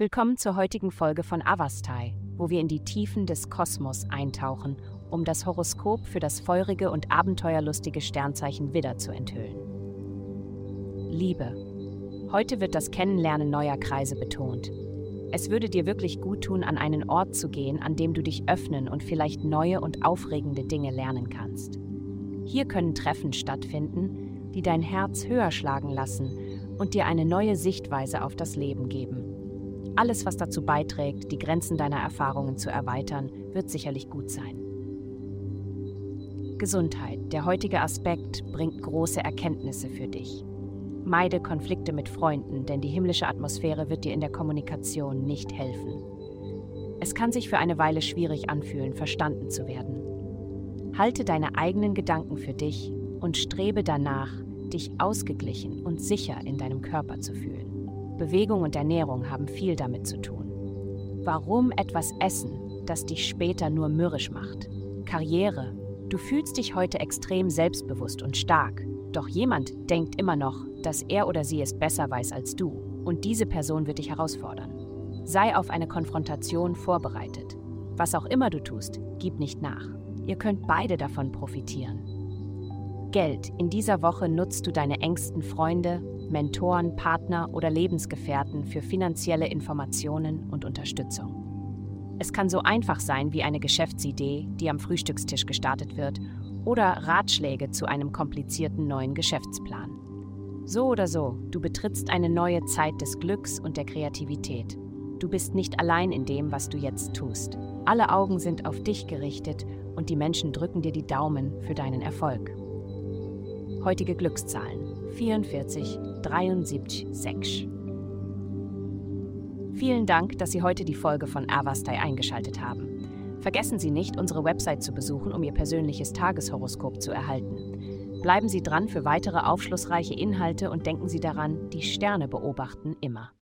Willkommen zur heutigen Folge von Avastai, wo wir in die Tiefen des Kosmos eintauchen, um das Horoskop für das feurige und abenteuerlustige Sternzeichen Widder zu enthüllen. Liebe. Heute wird das Kennenlernen neuer Kreise betont. Es würde dir wirklich gut tun, an einen Ort zu gehen, an dem du dich öffnen und vielleicht neue und aufregende Dinge lernen kannst. Hier können Treffen stattfinden, die dein Herz höher schlagen lassen und dir eine neue Sichtweise auf das Leben geben. Alles, was dazu beiträgt, die Grenzen deiner Erfahrungen zu erweitern, wird sicherlich gut sein. Gesundheit. Der heutige Aspekt bringt große Erkenntnisse für dich. Meide Konflikte mit Freunden, denn die himmlische Atmosphäre wird dir in der Kommunikation nicht helfen. Es kann sich für eine Weile schwierig anfühlen, verstanden zu werden. Halte deine eigenen Gedanken für dich und strebe danach, dich ausgeglichen und sicher in deinem Körper zu fühlen. Bewegung und Ernährung haben viel damit zu tun. Warum etwas essen, das dich später nur mürrisch macht? Karriere. Du fühlst dich heute extrem selbstbewusst und stark, doch jemand denkt immer noch, dass er oder sie es besser weiß als du, und diese Person wird dich herausfordern. Sei auf eine Konfrontation vorbereitet. Was auch immer du tust, gib nicht nach. Ihr könnt beide davon profitieren. Geld. In dieser Woche nutzt du deine engsten Freunde, Mentoren, Partner oder Lebensgefährten für finanzielle Informationen und Unterstützung. Es kann so einfach sein wie eine Geschäftsidee, die am Frühstückstisch gestartet wird, oder Ratschläge zu einem komplizierten neuen Geschäftsplan. So oder so, du betrittst eine neue Zeit des Glücks und der Kreativität. Du bist nicht allein in dem, was du jetzt tust. Alle Augen sind auf dich gerichtet und die Menschen drücken dir die Daumen für deinen Erfolg. Heutige Glückszahlen 44 73 6. Vielen Dank, dass Sie heute die Folge von Avastai eingeschaltet haben. Vergessen Sie nicht, unsere Website zu besuchen, um Ihr persönliches Tageshoroskop zu erhalten. Bleiben Sie dran für weitere aufschlussreiche Inhalte und denken Sie daran, die Sterne beobachten immer.